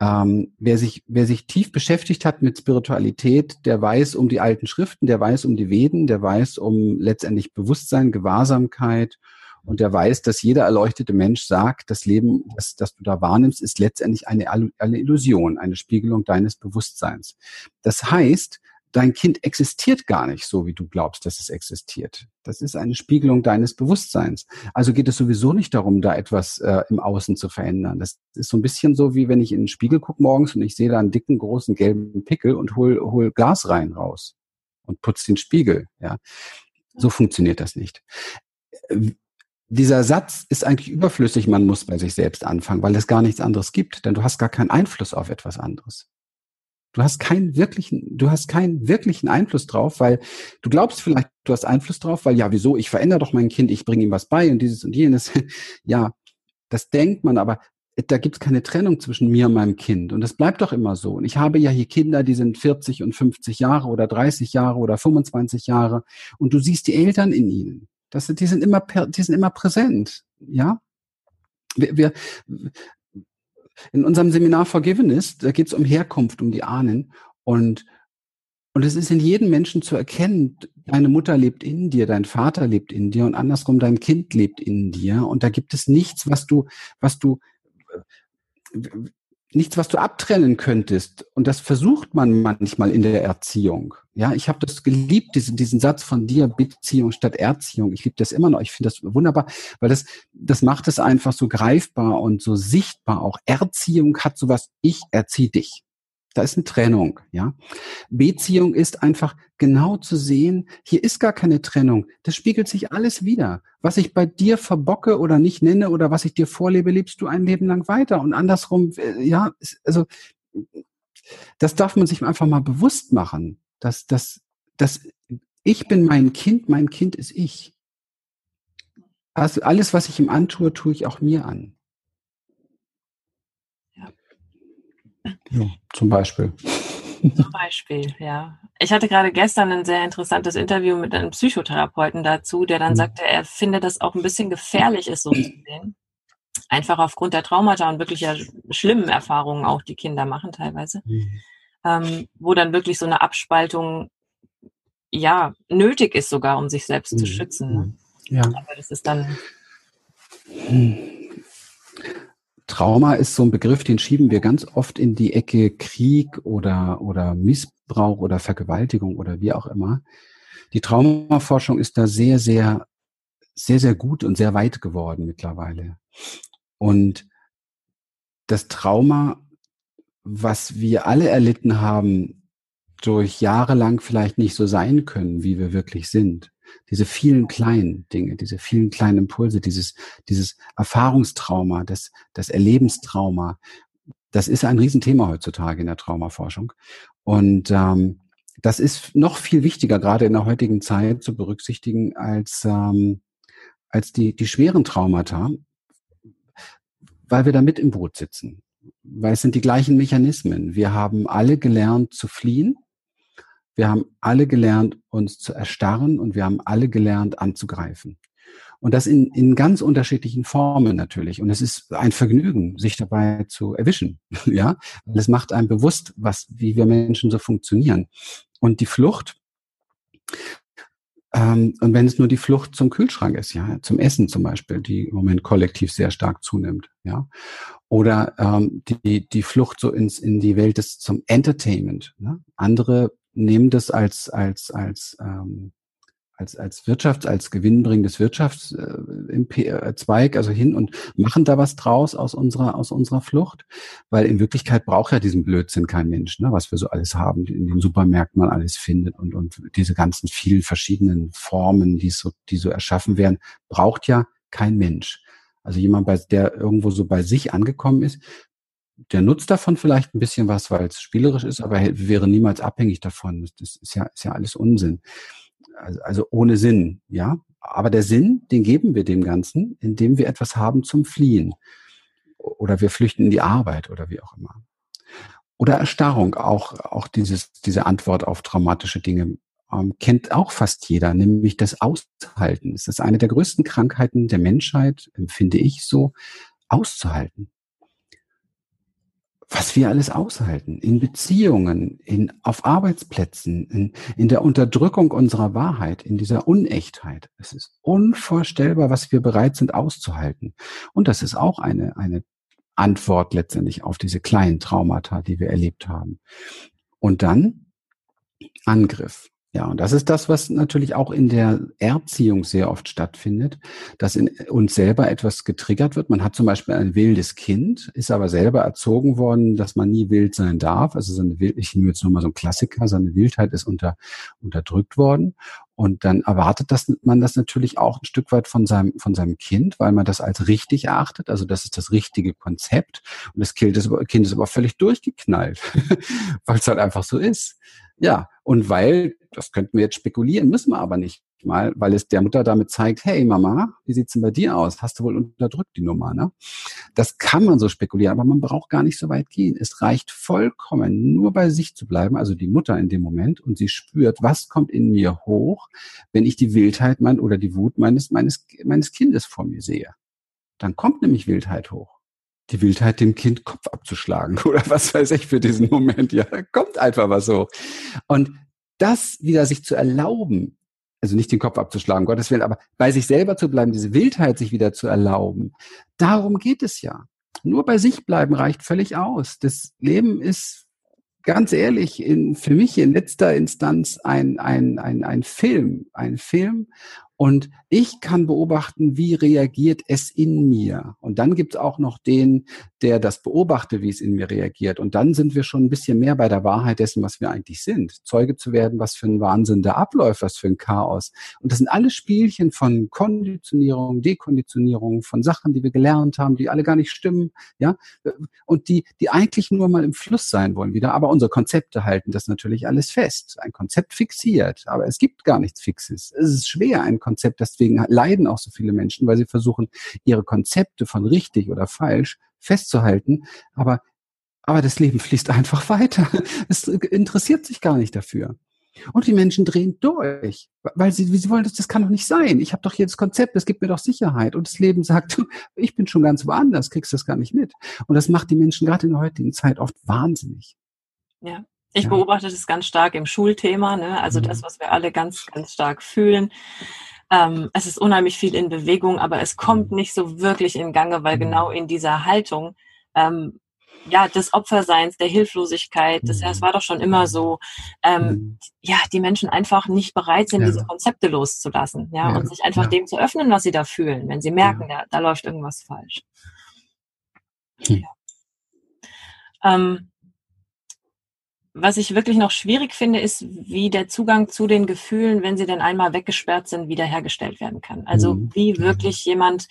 Ähm, wer, sich, wer sich tief beschäftigt hat mit Spiritualität, der weiß um die alten Schriften, der weiß um die Veden, der weiß um letztendlich Bewusstsein, Gewahrsamkeit und der weiß, dass jeder erleuchtete Mensch sagt, das Leben, das, das du da wahrnimmst, ist letztendlich eine, eine Illusion, eine Spiegelung deines Bewusstseins. Das heißt, dein Kind existiert gar nicht so, wie du glaubst, dass es existiert. Das ist eine Spiegelung deines Bewusstseins. Also geht es sowieso nicht darum, da etwas äh, im Außen zu verändern. Das ist so ein bisschen so, wie wenn ich in den Spiegel gucke morgens und ich sehe da einen dicken, großen, gelben Pickel und hol, hol Glas rein raus und putze den Spiegel. Ja, So funktioniert das nicht dieser Satz ist eigentlich überflüssig, man muss bei sich selbst anfangen, weil es gar nichts anderes gibt, denn du hast gar keinen Einfluss auf etwas anderes. Du hast keinen wirklichen, du hast keinen wirklichen Einfluss drauf, weil du glaubst vielleicht, du hast Einfluss drauf, weil ja, wieso, ich verändere doch mein Kind, ich bringe ihm was bei und dieses und jenes. ja, das denkt man, aber da gibt es keine Trennung zwischen mir und meinem Kind. Und das bleibt doch immer so. Und ich habe ja hier Kinder, die sind 40 und 50 Jahre oder 30 Jahre oder 25 Jahre. Und du siehst die Eltern in ihnen. Das, die sind immer, die sind immer präsent, ja. Wir, wir, in unserem Seminar Forgiveness, da geht es um Herkunft, um die Ahnen und und es ist in jedem Menschen zu erkennen, deine Mutter lebt in dir, dein Vater lebt in dir und andersrum dein Kind lebt in dir. Und da gibt es nichts, was du, was du, nichts, was du abtrennen könntest. Und das versucht man manchmal in der Erziehung. Ja, ich habe das geliebt, diesen, diesen Satz von dir, Beziehung statt Erziehung. Ich liebe das immer noch. Ich finde das wunderbar, weil das, das macht es einfach so greifbar und so sichtbar. Auch Erziehung hat sowas, ich erziehe dich. Da ist eine Trennung, ja. Beziehung ist einfach genau zu sehen, hier ist gar keine Trennung. Das spiegelt sich alles wieder. Was ich bei dir verbocke oder nicht nenne oder was ich dir vorlebe, lebst du ein Leben lang weiter. Und andersrum, äh, ja, also, das darf man sich einfach mal bewusst machen, dass, dass, dass ich bin mein Kind, mein Kind ist ich. Also alles, was ich ihm antue, tue ich auch mir an. Ja, zum Beispiel. Zum Beispiel, ja. Ich hatte gerade gestern ein sehr interessantes Interview mit einem Psychotherapeuten dazu, der dann mhm. sagte, er finde das auch ein bisschen gefährlich ist, so zu sehen. Einfach aufgrund der Traumata und wirklich ja schlimmen Erfahrungen auch, die Kinder machen teilweise. Mhm. Ähm, wo dann wirklich so eine Abspaltung ja nötig ist sogar, um sich selbst mhm. zu schützen. Ne? Ja. Aber das ist dann. Trauma ist so ein Begriff, den schieben wir ganz oft in die Ecke Krieg oder, oder Missbrauch oder Vergewaltigung oder wie auch immer. Die Traumaforschung ist da sehr, sehr, sehr, sehr gut und sehr weit geworden mittlerweile. Und das Trauma, was wir alle erlitten haben, durch jahrelang vielleicht nicht so sein können, wie wir wirklich sind, diese vielen kleinen Dinge, diese vielen kleinen Impulse, dieses, dieses Erfahrungstrauma, das, das Erlebenstrauma, das ist ein Riesenthema heutzutage in der Traumaforschung. Und ähm, das ist noch viel wichtiger, gerade in der heutigen Zeit zu berücksichtigen, als, ähm, als die, die schweren Traumata, weil wir da mit im Boot sitzen. Weil es sind die gleichen Mechanismen. Wir haben alle gelernt zu fliehen wir haben alle gelernt, uns zu erstarren und wir haben alle gelernt, anzugreifen. Und das in, in ganz unterschiedlichen Formen natürlich. Und es ist ein Vergnügen, sich dabei zu erwischen. ja, es macht einem bewusst, was, wie wir Menschen so funktionieren. Und die Flucht, ähm, und wenn es nur die Flucht zum Kühlschrank ist, ja, zum Essen zum Beispiel, die im Moment kollektiv sehr stark zunimmt, ja, oder ähm, die die Flucht so ins in die Welt des zum Entertainment. Ne? Andere nehmen das als als als ähm, als, als Wirtschafts-, als gewinnbringendes Wirtschaftszweig, also hin und machen da was draus aus unserer, aus unserer Flucht. Weil in Wirklichkeit braucht ja diesen Blödsinn kein Mensch, ne, was wir so alles haben, in den Supermärkten man alles findet und, und diese ganzen vielen verschiedenen Formen, die so, die so erschaffen werden, braucht ja kein Mensch. Also jemand, bei, der irgendwo so bei sich angekommen ist, der nutzt davon vielleicht ein bisschen was, weil es spielerisch ist, aber wäre niemals abhängig davon. Das ist ja, ist ja alles Unsinn. Also, also ohne Sinn, ja. Aber der Sinn, den geben wir dem Ganzen, indem wir etwas haben zum Fliehen. Oder wir flüchten in die Arbeit oder wie auch immer. Oder Erstarrung, auch, auch dieses, diese Antwort auf traumatische Dinge ähm, kennt auch fast jeder, nämlich das Aushalten. Es ist eine der größten Krankheiten der Menschheit, empfinde ich so, auszuhalten was wir alles aushalten, in Beziehungen, in, auf Arbeitsplätzen, in, in der Unterdrückung unserer Wahrheit, in dieser Unechtheit. Es ist unvorstellbar, was wir bereit sind auszuhalten. Und das ist auch eine, eine Antwort letztendlich auf diese kleinen Traumata, die wir erlebt haben. Und dann Angriff. Ja, und das ist das, was natürlich auch in der Erziehung sehr oft stattfindet, dass in uns selber etwas getriggert wird. Man hat zum Beispiel ein wildes Kind, ist aber selber erzogen worden, dass man nie wild sein darf. Also so eine Wild, ich nehme jetzt nur mal so ein Klassiker, seine Wildheit ist unter, unterdrückt worden. Und dann erwartet das, man das natürlich auch ein Stück weit von seinem, von seinem Kind, weil man das als richtig erachtet. Also das ist das richtige Konzept. Und das Kind ist, kind ist aber völlig durchgeknallt, weil es halt einfach so ist. Ja, und weil, das könnten wir jetzt spekulieren, müssen wir aber nicht mal, weil es der Mutter damit zeigt, hey Mama, wie sieht's denn bei dir aus? Hast du wohl unterdrückt die Nummer, ne? Das kann man so spekulieren, aber man braucht gar nicht so weit gehen. Es reicht vollkommen, nur bei sich zu bleiben, also die Mutter in dem Moment, und sie spürt, was kommt in mir hoch, wenn ich die Wildheit mein, oder die Wut meines, meines, meines Kindes vor mir sehe. Dann kommt nämlich Wildheit hoch die Wildheit, dem Kind Kopf abzuschlagen oder was weiß ich für diesen Moment. Ja, kommt einfach was so. Und das wieder sich zu erlauben, also nicht den Kopf abzuschlagen, Gottes Willen, aber bei sich selber zu bleiben, diese Wildheit sich wieder zu erlauben, darum geht es ja. Nur bei sich bleiben reicht völlig aus. Das Leben ist ganz ehrlich in, für mich in letzter Instanz ein, ein, ein, ein Film, ein Film und ich kann beobachten, wie reagiert es in mir. Und dann gibt es auch noch den, der das beobachtet, wie es in mir reagiert. Und dann sind wir schon ein bisschen mehr bei der Wahrheit dessen, was wir eigentlich sind. Zeuge zu werden, was für ein Wahnsinn da abläuft, was für ein Chaos. Und das sind alle Spielchen von Konditionierung, Dekonditionierung, von Sachen, die wir gelernt haben, die alle gar nicht stimmen, ja. Und die, die eigentlich nur mal im Fluss sein wollen wieder. Aber unsere Konzepte halten das natürlich alles fest. Ein Konzept fixiert. Aber es gibt gar nichts Fixes. Es ist schwer, ein Konzept. Deswegen leiden auch so viele Menschen, weil sie versuchen, ihre Konzepte von richtig oder falsch festzuhalten. Aber, aber das Leben fließt einfach weiter. Es interessiert sich gar nicht dafür. Und die Menschen drehen durch, weil sie, sie wollen, das, das kann doch nicht sein. Ich habe doch hier das Konzept, das gibt mir doch Sicherheit. Und das Leben sagt, ich bin schon ganz woanders, kriegst das gar nicht mit. Und das macht die Menschen gerade in der heutigen Zeit oft wahnsinnig. Ja. Ich ja. beobachte das ganz stark im Schulthema, ne? also mhm. das, was wir alle ganz, ganz stark fühlen. Ähm, es ist unheimlich viel in Bewegung, aber es kommt mhm. nicht so wirklich in Gange, weil mhm. genau in dieser Haltung ähm, ja, des Opferseins, der Hilflosigkeit, das, ja, es war doch schon immer so, ähm, mhm. ja, die Menschen einfach nicht bereit sind, ja. diese Konzepte loszulassen, ja, ja und sich einfach dem zu öffnen, was sie da fühlen, wenn sie merken, da, da läuft irgendwas falsch. Hm. Ähm, was ich wirklich noch schwierig finde, ist, wie der Zugang zu den Gefühlen, wenn sie denn einmal weggesperrt sind, wiederhergestellt werden kann. Also mhm. wie wirklich jemand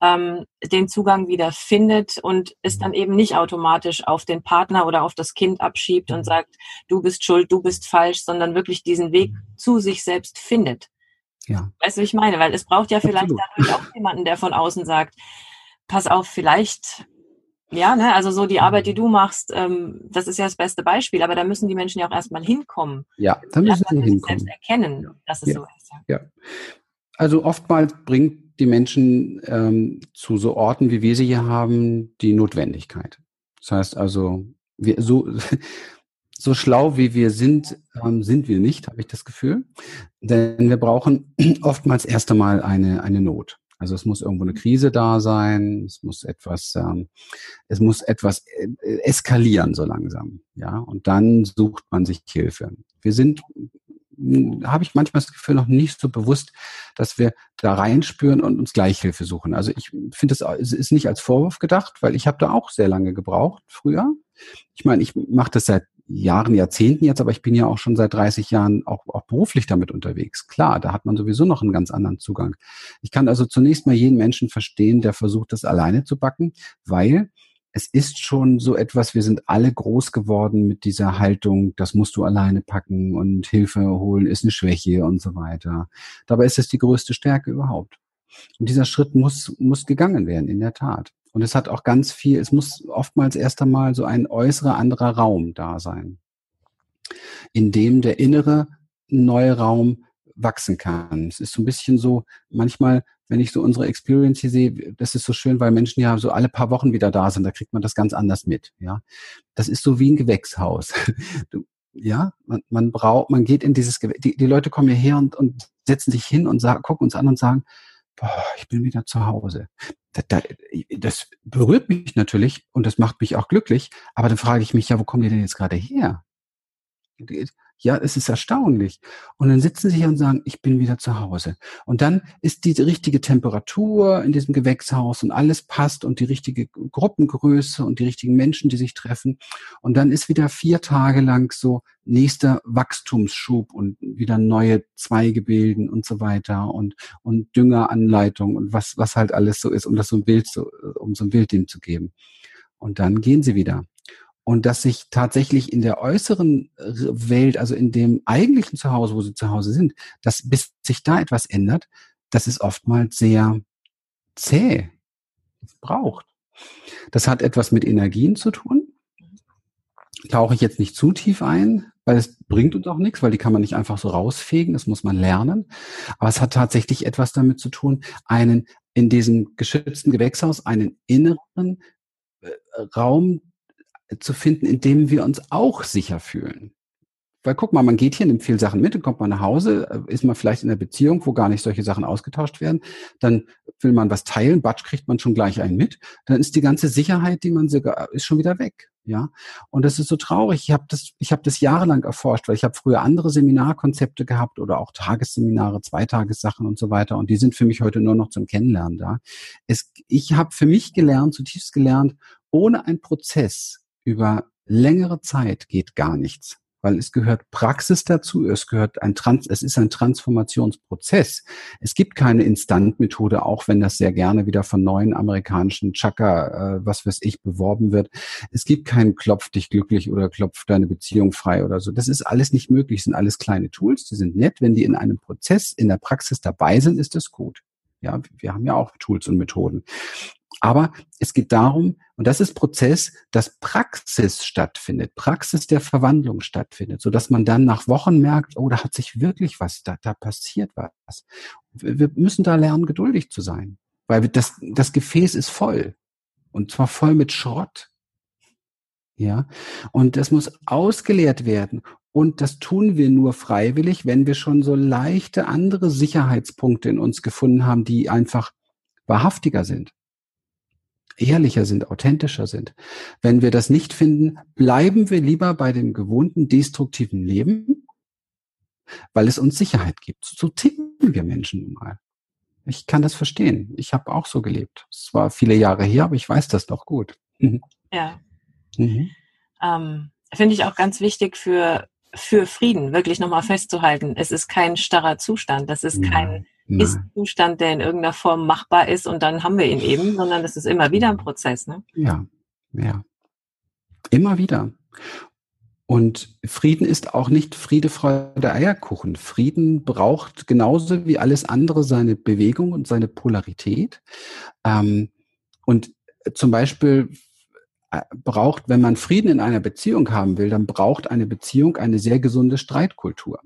ähm, den Zugang wieder findet und es dann eben nicht automatisch auf den Partner oder auf das Kind abschiebt und sagt, du bist schuld, du bist falsch, sondern wirklich diesen Weg zu sich selbst findet. Ja. Weißt du, wie ich meine? Weil es braucht ja vielleicht dadurch auch jemanden, der von außen sagt, pass auf, vielleicht ja, ne, also so die Arbeit, die mhm. du machst, ähm, das ist ja das beste Beispiel, aber da müssen die Menschen ja auch erstmal hinkommen. Ja, da müssen sie hinkommen. Selbst erkennen, ja. dass es ja. so ist. Ja. ja. Also oftmals bringt die Menschen ähm, zu so Orten, wie wir sie hier haben, die Notwendigkeit. Das heißt also, wir so so schlau wie wir sind, ähm, sind wir nicht, habe ich das Gefühl. Denn wir brauchen oftmals erst einmal eine, eine Not. Also es muss irgendwo eine Krise da sein, es muss etwas, ähm, es muss etwas äh, eskalieren so langsam, ja. Und dann sucht man sich Hilfe. Wir sind hm, habe ich manchmal das Gefühl noch nicht so bewusst, dass wir da reinspüren und uns Gleichhilfe suchen. Also ich finde, es ist nicht als Vorwurf gedacht, weil ich habe da auch sehr lange gebraucht früher. Ich meine, ich mache das seit Jahren, Jahrzehnten jetzt, aber ich bin ja auch schon seit 30 Jahren auch, auch beruflich damit unterwegs. Klar, da hat man sowieso noch einen ganz anderen Zugang. Ich kann also zunächst mal jeden Menschen verstehen, der versucht, das alleine zu backen, weil es ist schon so etwas, wir sind alle groß geworden mit dieser Haltung, das musst du alleine packen und Hilfe holen ist eine Schwäche und so weiter. Dabei ist es die größte Stärke überhaupt. Und dieser Schritt muss, muss gegangen werden, in der Tat. Und es hat auch ganz viel, es muss oftmals erst einmal so ein äußerer anderer Raum da sein, in dem der innere neue Raum wachsen kann. Es ist so ein bisschen so, manchmal wenn ich so unsere Experience hier sehe, das ist so schön, weil Menschen ja so alle paar Wochen wieder da sind, da kriegt man das ganz anders mit, ja. Das ist so wie ein Gewächshaus. Du, ja, man, man braucht, man geht in dieses Gewächshaus, die, die Leute kommen hierher und, und setzen sich hin und sagen, gucken uns an und sagen, boah, ich bin wieder zu Hause. Das, das berührt mich natürlich und das macht mich auch glücklich, aber dann frage ich mich, ja, wo kommen die denn jetzt gerade her? Ja, es ist erstaunlich. Und dann sitzen sie hier und sagen, ich bin wieder zu Hause. Und dann ist die richtige Temperatur in diesem Gewächshaus und alles passt und die richtige Gruppengröße und die richtigen Menschen, die sich treffen. Und dann ist wieder vier Tage lang so nächster Wachstumsschub und wieder neue Zweige bilden und so weiter und, und Düngeranleitung und was, was halt alles so ist, um das so ein Bild, so, um so ein Bild dem zu geben. Und dann gehen sie wieder und dass sich tatsächlich in der äußeren äh, Welt, also in dem eigentlichen Zuhause, wo sie zu Hause sind, dass bis sich da etwas ändert, das ist oftmals sehr zäh. braucht. Das hat etwas mit Energien zu tun. Tauche ich jetzt nicht zu tief ein, weil es bringt uns auch nichts, weil die kann man nicht einfach so rausfegen, das muss man lernen. Aber es hat tatsächlich etwas damit zu tun, einen in diesem geschützten Gewächshaus einen inneren äh, Raum zu finden, in dem wir uns auch sicher fühlen. Weil guck mal, man geht hier, nimmt viel Sachen mit, dann kommt man nach Hause, äh, ist man vielleicht in einer Beziehung, wo gar nicht solche Sachen ausgetauscht werden, dann will man was teilen, Batsch kriegt man schon gleich einen mit, dann ist die ganze Sicherheit, die man sogar, ist schon wieder weg. Ja, und das ist so traurig. Ich habe das, ich habe das jahrelang erforscht, weil ich habe früher andere Seminarkonzepte gehabt oder auch Tagesseminare, Zweitagessachen und so weiter. Und die sind für mich heute nur noch zum Kennenlernen da. Es, ich habe für mich gelernt, zutiefst gelernt, ohne einen Prozess über längere Zeit geht gar nichts, weil es gehört Praxis dazu, es gehört ein Trans, es ist ein Transformationsprozess. Es gibt keine Instantmethode, auch wenn das sehr gerne wieder von neuen amerikanischen Chaka, äh, was weiß ich, beworben wird. Es gibt keinen Klopf dich glücklich oder Klopf deine Beziehung frei oder so. Das ist alles nicht möglich, das sind alles kleine Tools, die sind nett. Wenn die in einem Prozess, in der Praxis dabei sind, ist das gut. Ja, wir haben ja auch Tools und Methoden. Aber es geht darum, und das ist Prozess, dass Praxis stattfindet, Praxis der Verwandlung stattfindet, so dass man dann nach Wochen merkt, oh, da hat sich wirklich was, da, da passiert was. Wir müssen da lernen, geduldig zu sein, weil das, das Gefäß ist voll und zwar voll mit Schrott. Ja, und das muss ausgeleert werden. Und das tun wir nur freiwillig, wenn wir schon so leichte andere Sicherheitspunkte in uns gefunden haben, die einfach wahrhaftiger sind ehrlicher sind, authentischer sind. Wenn wir das nicht finden, bleiben wir lieber bei dem gewohnten destruktiven Leben, weil es uns Sicherheit gibt. So ticken wir Menschen nun mal. Ich kann das verstehen. Ich habe auch so gelebt. Es war viele Jahre her, aber ich weiß das doch gut. Mhm. Ja. Mhm. Ähm, Finde ich auch ganz wichtig für, für Frieden, wirklich nochmal festzuhalten. Es ist kein starrer Zustand. Das ist kein ist-Zustand, der in irgendeiner Form machbar ist und dann haben wir ihn eben, sondern das ist immer wieder ein Prozess. Ne? Ja, ja. Immer wieder. Und Frieden ist auch nicht Friede, Freude, Eierkuchen. Frieden braucht genauso wie alles andere seine Bewegung und seine Polarität. Ähm, und zum Beispiel äh, braucht, wenn man Frieden in einer Beziehung haben will, dann braucht eine Beziehung eine sehr gesunde Streitkultur.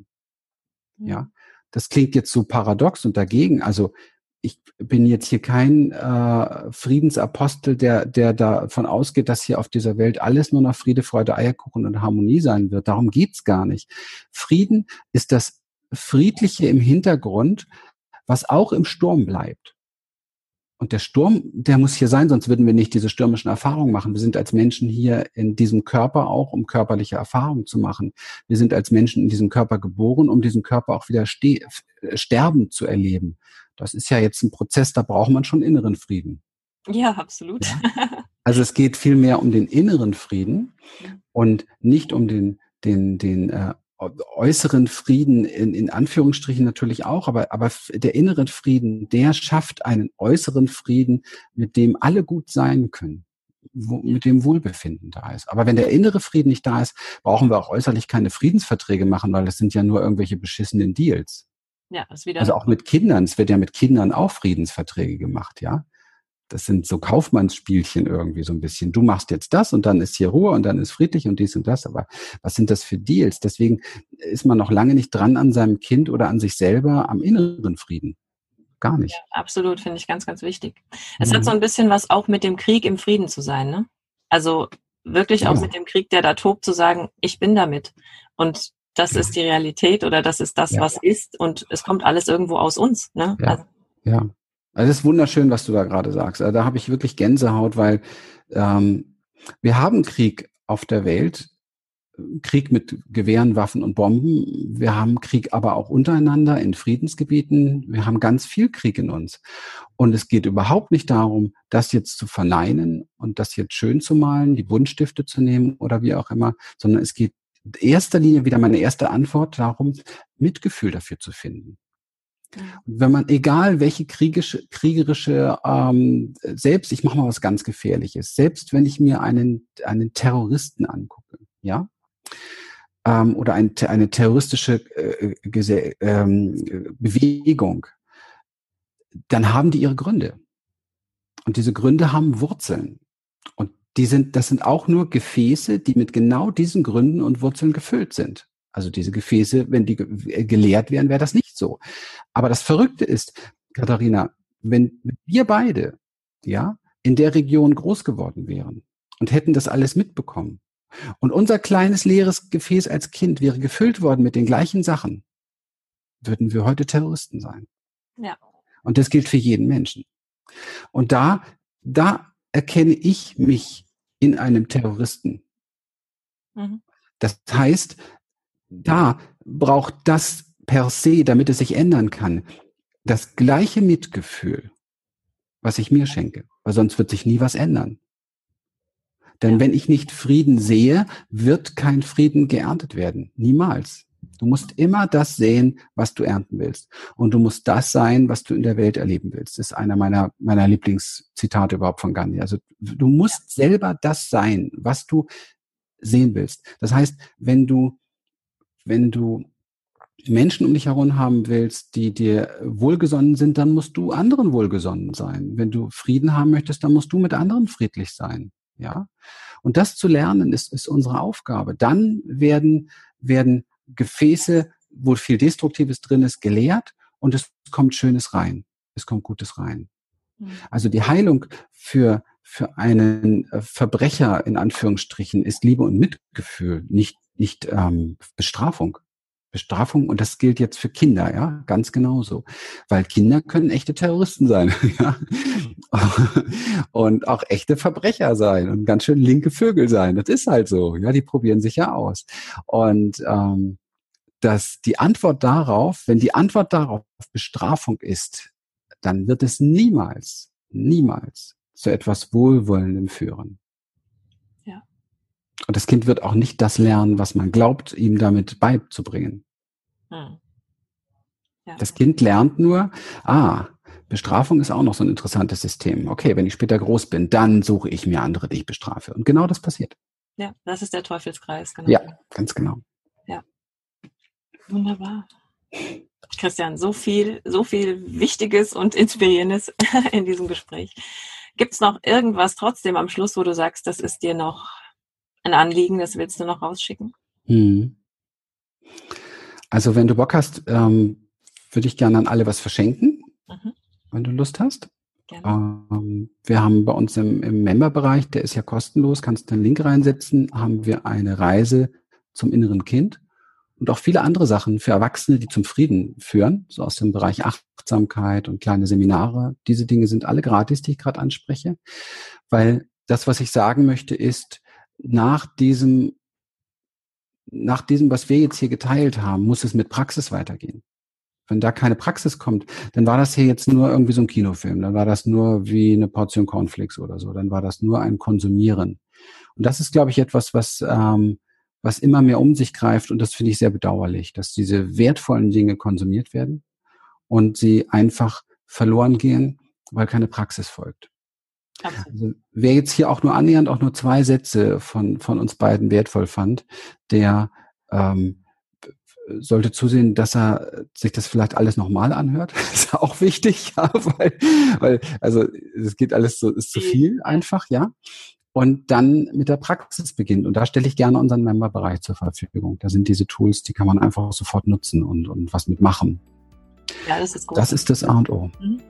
Ja, das klingt jetzt so paradox und dagegen. Also ich bin jetzt hier kein äh, Friedensapostel, der, der davon ausgeht, dass hier auf dieser Welt alles nur noch Friede, Freude, Eierkuchen und Harmonie sein wird. Darum geht's gar nicht. Frieden ist das Friedliche im Hintergrund, was auch im Sturm bleibt. Und der Sturm, der muss hier sein, sonst würden wir nicht diese stürmischen Erfahrungen machen. Wir sind als Menschen hier in diesem Körper auch, um körperliche Erfahrungen zu machen. Wir sind als Menschen in diesem Körper geboren, um diesen Körper auch wieder sterben zu erleben. Das ist ja jetzt ein Prozess, da braucht man schon inneren Frieden. Ja, absolut. Ja? Also es geht viel mehr um den inneren Frieden und nicht um den, den, den äh, äußeren Frieden in, in Anführungsstrichen natürlich auch, aber, aber der innere Frieden, der schafft einen äußeren Frieden, mit dem alle gut sein können, wo, mit dem Wohlbefinden da ist. Aber wenn der innere Frieden nicht da ist, brauchen wir auch äußerlich keine Friedensverträge machen, weil das sind ja nur irgendwelche beschissenen Deals. Ja, ist wieder. Also auch mit Kindern, es wird ja mit Kindern auch Friedensverträge gemacht, ja das sind so Kaufmannsspielchen irgendwie so ein bisschen. Du machst jetzt das und dann ist hier Ruhe und dann ist friedlich und dies und das. Aber was sind das für Deals? Deswegen ist man noch lange nicht dran an seinem Kind oder an sich selber am inneren Frieden. Gar nicht. Ja, absolut, finde ich ganz, ganz wichtig. Es mhm. hat so ein bisschen was auch mit dem Krieg im Frieden zu sein, ne? Also wirklich auch ja. mit dem Krieg, der da tobt, zu sagen, ich bin damit. Und das ja. ist die Realität oder das ist das, was ist und es kommt alles irgendwo aus uns. Ne? Ja. Also, ja. Also es ist wunderschön, was du da gerade sagst. Also da habe ich wirklich Gänsehaut, weil ähm, wir haben Krieg auf der Welt, Krieg mit Gewehren, Waffen und Bomben. Wir haben Krieg aber auch untereinander in Friedensgebieten. Wir haben ganz viel Krieg in uns. Und es geht überhaupt nicht darum, das jetzt zu verneinen und das jetzt schön zu malen, die Buntstifte zu nehmen oder wie auch immer, sondern es geht in erster Linie wieder meine erste Antwort darum, Mitgefühl dafür zu finden. Wenn man, egal welche kriegische, kriegerische, ähm, selbst, ich mache mal was ganz Gefährliches, selbst wenn ich mir einen, einen Terroristen angucke, ja, ähm, oder ein, eine terroristische äh, äh, ähm, Bewegung, dann haben die ihre Gründe. Und diese Gründe haben Wurzeln. Und die sind, das sind auch nur Gefäße, die mit genau diesen Gründen und Wurzeln gefüllt sind. Also diese Gefäße, wenn die geleert wären, wäre das nicht so. Aber das Verrückte ist, Katharina, wenn wir beide, ja, in der Region groß geworden wären und hätten das alles mitbekommen und unser kleines leeres Gefäß als Kind wäre gefüllt worden mit den gleichen Sachen, würden wir heute Terroristen sein. Ja. Und das gilt für jeden Menschen. Und da, da erkenne ich mich in einem Terroristen. Mhm. Das heißt, da braucht das per se, damit es sich ändern kann, das gleiche Mitgefühl, was ich mir schenke, weil sonst wird sich nie was ändern. Denn ja. wenn ich nicht Frieden sehe, wird kein Frieden geerntet werden. Niemals. Du musst immer das sehen, was du ernten willst. Und du musst das sein, was du in der Welt erleben willst. Das ist einer meiner, meiner Lieblingszitate überhaupt von Gandhi. Also du musst selber das sein, was du sehen willst. Das heißt, wenn du wenn du Menschen um dich herum haben willst, die dir wohlgesonnen sind, dann musst du anderen wohlgesonnen sein. Wenn du Frieden haben möchtest, dann musst du mit anderen friedlich sein. Ja. Und das zu lernen ist, ist unsere Aufgabe. Dann werden, werden Gefäße, wo viel Destruktives drin ist, geleert und es kommt Schönes rein. Es kommt Gutes rein. Mhm. Also die Heilung für, für einen äh, Verbrecher in Anführungsstrichen ist Liebe und Mitgefühl, nicht nicht ähm, Bestrafung. Bestrafung und das gilt jetzt für Kinder, ja, ganz genauso. Weil Kinder können echte Terroristen sein, ja. Und auch echte Verbrecher sein und ganz schön linke Vögel sein. Das ist halt so, ja, die probieren sich ja aus. Und ähm, dass die Antwort darauf, wenn die Antwort darauf Bestrafung ist, dann wird es niemals, niemals zu etwas Wohlwollendem führen. Und das Kind wird auch nicht das lernen, was man glaubt, ihm damit beizubringen. Hm. Ja. Das Kind lernt nur, ah, Bestrafung ist auch noch so ein interessantes System. Okay, wenn ich später groß bin, dann suche ich mir andere, die ich bestrafe. Und genau das passiert. Ja, das ist der Teufelskreis, genau. Ja, ganz genau. Ja. Wunderbar. Christian, so viel, so viel Wichtiges und Inspirierendes in diesem Gespräch. Gibt es noch irgendwas trotzdem am Schluss, wo du sagst, das ist dir noch ein Anliegen, das willst du noch rausschicken? Hm. Also wenn du Bock hast, ähm, würde ich gerne an alle was verschenken, mhm. wenn du Lust hast. Ähm, wir haben bei uns im, im Member-Bereich, der ist ja kostenlos, kannst du einen Link reinsetzen, haben wir eine Reise zum inneren Kind, und auch viele andere Sachen für Erwachsene, die zum Frieden führen, so aus dem Bereich Achtsamkeit und kleine Seminare. Diese Dinge sind alle gratis, die ich gerade anspreche, weil das, was ich sagen möchte, ist, nach diesem, nach diesem, was wir jetzt hier geteilt haben, muss es mit Praxis weitergehen. Wenn da keine Praxis kommt, dann war das hier jetzt nur irgendwie so ein Kinofilm, dann war das nur wie eine Portion Cornflakes oder so, dann war das nur ein Konsumieren. Und das ist, glaube ich, etwas, was ähm, was immer mehr um sich greift und das finde ich sehr bedauerlich, dass diese wertvollen Dinge konsumiert werden und sie einfach verloren gehen, weil keine Praxis folgt. Also, wer jetzt hier auch nur annähernd auch nur zwei Sätze von, von uns beiden wertvoll fand, der ähm, sollte zusehen, dass er sich das vielleicht alles nochmal anhört. ist auch wichtig, ja, weil, weil also es geht alles so, ist zu viel einfach, ja und dann mit der Praxis beginnt. Und da stelle ich gerne unseren Memberbereich zur Verfügung. Da sind diese Tools, die kann man einfach sofort nutzen und, und was mitmachen. Ja, das ist gut. Das ist das A und O. Mhm.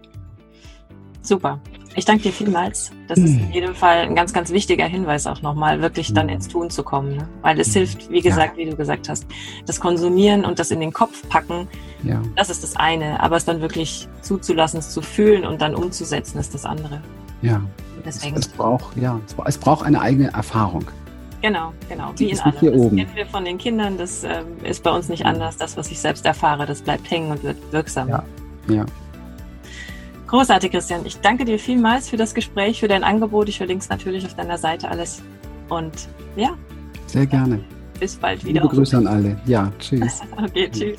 Super. Ich danke dir vielmals. Das ist in jedem Fall ein ganz, ganz wichtiger Hinweis auch nochmal, wirklich dann ins Tun zu kommen. Ne? Weil es hilft, wie gesagt, ja. wie du gesagt hast, das Konsumieren und das in den Kopf packen, ja. das ist das eine. Aber es dann wirklich zuzulassen, es zu fühlen und dann umzusetzen, ist das andere. Ja. Deswegen. Es, es braucht, ja, es braucht eine eigene Erfahrung. Genau, genau. Wie in allem. Hier das oben. kennen wir von den Kindern, das äh, ist bei uns nicht anders. Das, was ich selbst erfahre, das bleibt hängen und wird wirksam. Ja. ja. Großartig, Christian. Ich danke dir vielmals für das Gespräch, für dein Angebot. Ich verlinke es natürlich auf deiner Seite alles. Und ja. Sehr gerne. Bis bald wieder. Liebe Grüße an alle. Ja, tschüss. okay, tschüss.